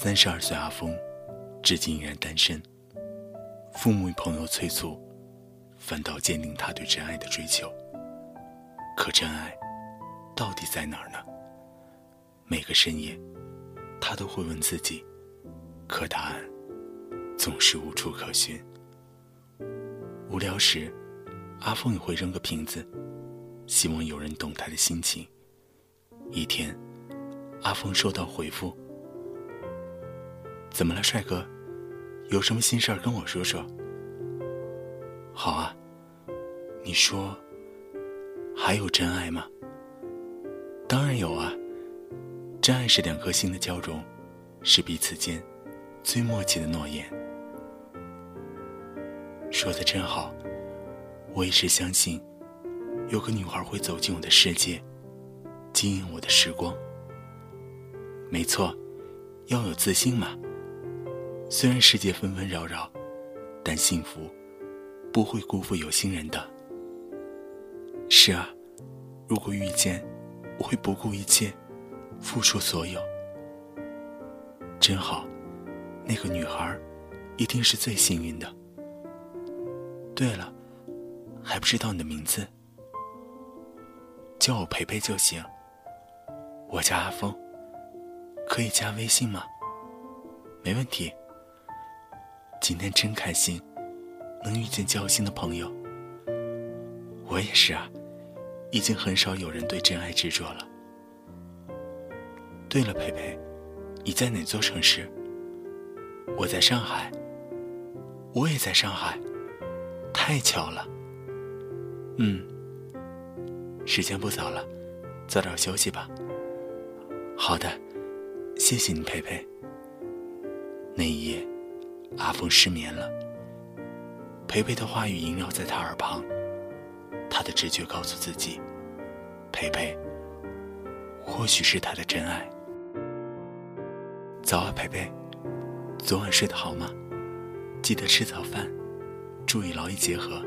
三十二岁阿峰，至今依然单身。父母与朋友催促，反倒坚定他对真爱的追求。可真爱，到底在哪儿呢？每个深夜，他都会问自己，可答案总是无处可寻。无聊时，阿峰也会扔个瓶子，希望有人懂他的心情。一天，阿峰收到回复。怎么了，帅哥？有什么心事儿跟我说说。好啊，你说，还有真爱吗？当然有啊，真爱是两颗心的交融，是彼此间最默契的诺言。说的真好，我一直相信，有个女孩会走进我的世界，经营我的时光。没错，要有自信嘛。虽然世界纷纷扰扰，但幸福不会辜负有心人的。是啊，如果遇见，我会不顾一切，付出所有。真好，那个女孩一定是最幸运的。对了，还不知道你的名字，叫我培培就行。我叫阿峰，可以加微信吗？没问题。今天真开心，能遇见交心的朋友。我也是啊，已经很少有人对真爱执着了。对了，培培，你在哪座城市？我在上海。我也在上海，太巧了。嗯，时间不早了，早点休息吧。好的，谢谢你，培培。那一夜。阿峰失眠了，培培的话语萦绕在他耳旁，他的直觉告诉自己，培培或许是他的真爱。早啊，培培，昨晚睡得好吗？记得吃早饭，注意劳逸结合。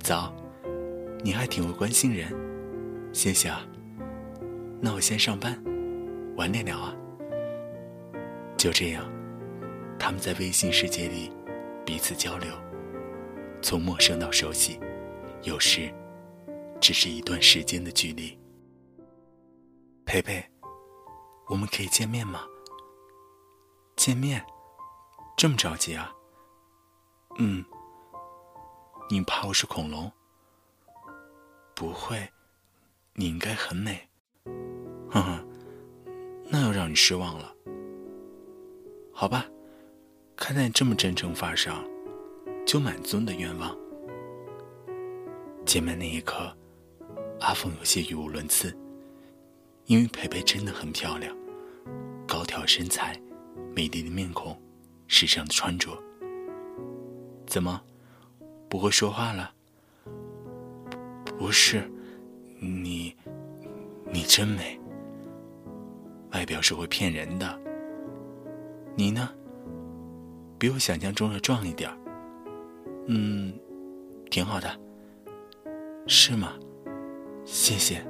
早，你还挺会关心人，谢谢啊。那我先上班，晚点聊啊。就这样。他们在微信世界里彼此交流，从陌生到熟悉，有时只是一段时间的距离。培培，我们可以见面吗？见面？这么着急啊？嗯。你怕我是恐龙？不会，你应该很美。哼哼，那又让你失望了。好吧。看在你这么真诚份上，就满足你的愿望。见面那一刻，阿凤有些语无伦次，因为培培真的很漂亮，高挑身材，美丽的面孔，时尚的穿着。怎么，不会说话了？不是，你，你真美。外表是会骗人的。你呢？比我想象中的壮一点儿嗯，挺好的，是吗？谢谢。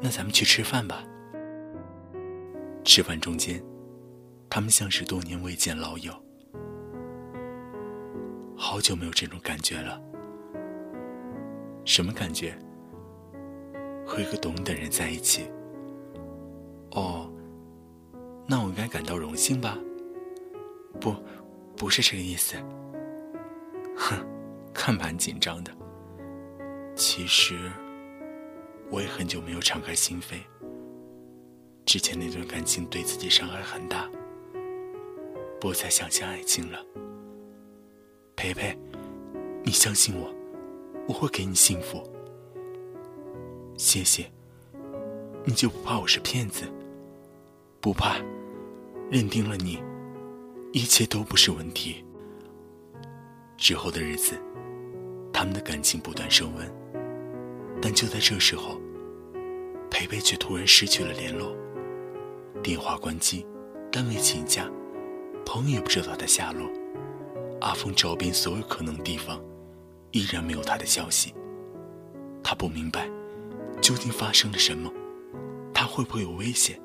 那咱们去吃饭吧。吃饭中间，他们像是多年未见老友，好久没有这种感觉了。什么感觉？和一个懂你的人在一起。哦，那我应该感到荣幸吧？不，不是这个意思。哼，看蛮紧张的。其实，我也很久没有敞开心扉。之前那段感情对自己伤害很大，不再相信爱情了。培培，你相信我，我会给你幸福。谢谢。你就不怕我是骗子？不怕，认定了你，一切都不是问题。之后的日子，他们的感情不断升温，但就在这时候，培培却突然失去了联络。电话关机，单位请假，朋友也不知道他的下落。阿峰找遍所有可能地方，依然没有他的消息。他不明白，究竟发生了什么？他会不会有危险？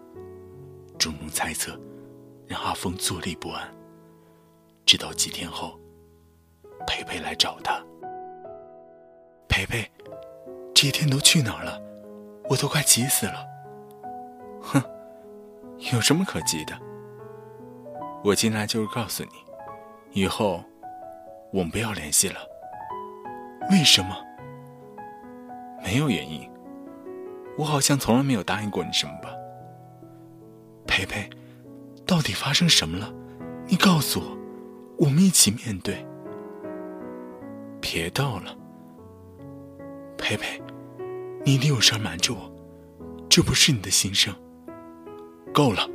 种种猜测让阿峰坐立不安。直到几天后，培培来找他。培培，这些天都去哪儿了？我都快急死了。哼。有什么可急的？我进来就是告诉你，以后我们不要联系了。为什么？没有原因。我好像从来没有答应过你什么吧？培培，到底发生什么了？你告诉我，我们一起面对。别逗了，佩佩，你一定有事瞒着我，这不是你的心声。够了，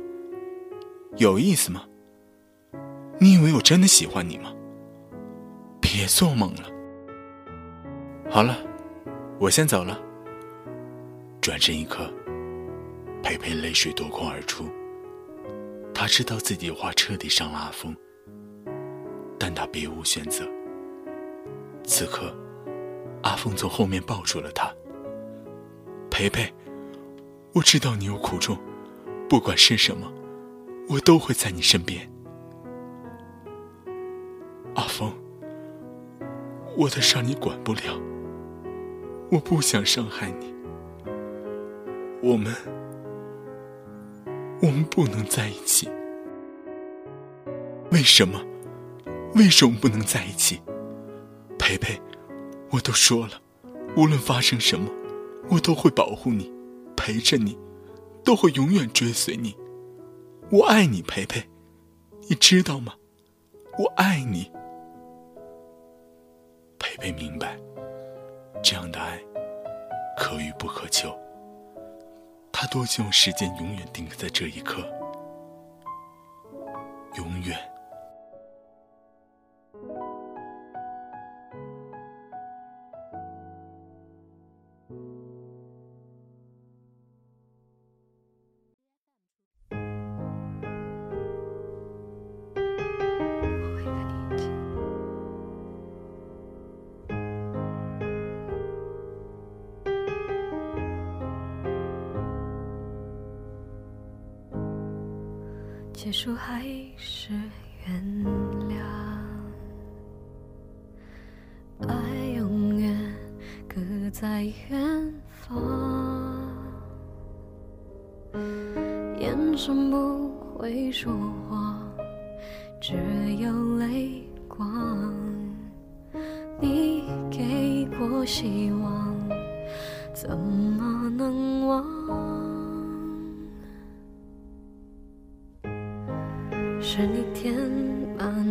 有意思吗？你以为我真的喜欢你吗？别做梦了。好了，我先走了。转身一刻，佩佩泪水夺眶而出。他知道自己的话彻底伤了阿峰，但他别无选择。此刻，阿峰从后面抱住了他。培培，我知道你有苦衷。不管是什么，我都会在你身边。阿峰，我的伤你管不了，我不想伤害你。我们，我们不能在一起。为什么？为什么不能在一起？培培，我都说了，无论发生什么，我都会保护你，陪着你。都会永远追随你，我爱你，培培，你知道吗？我爱你。培培明白，这样的爱可遇不可求。他多希望时间永远定格在这一刻，永远。结束还是原谅，爱永远隔在远方，眼神不会说谎，只有泪光。你给过希望，怎么能忘？是你填满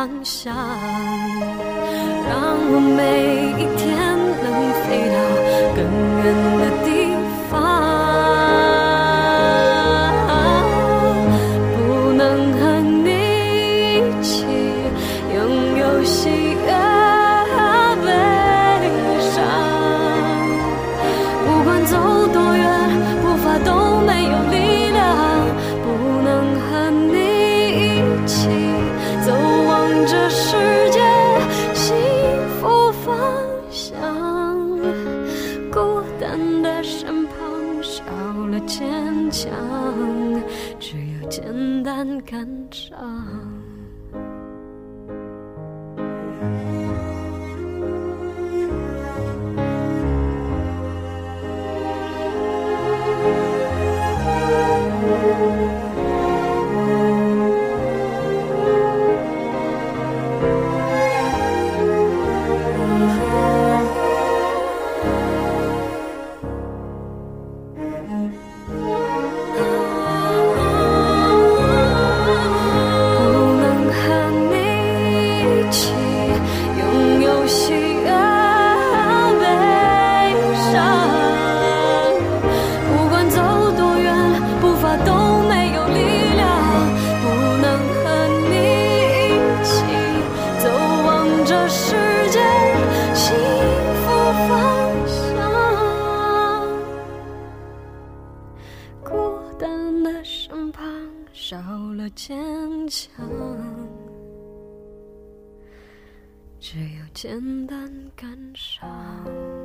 方向让我每一天能飞到更远的地方。不能和你一起拥有幸简单感伤简单感伤。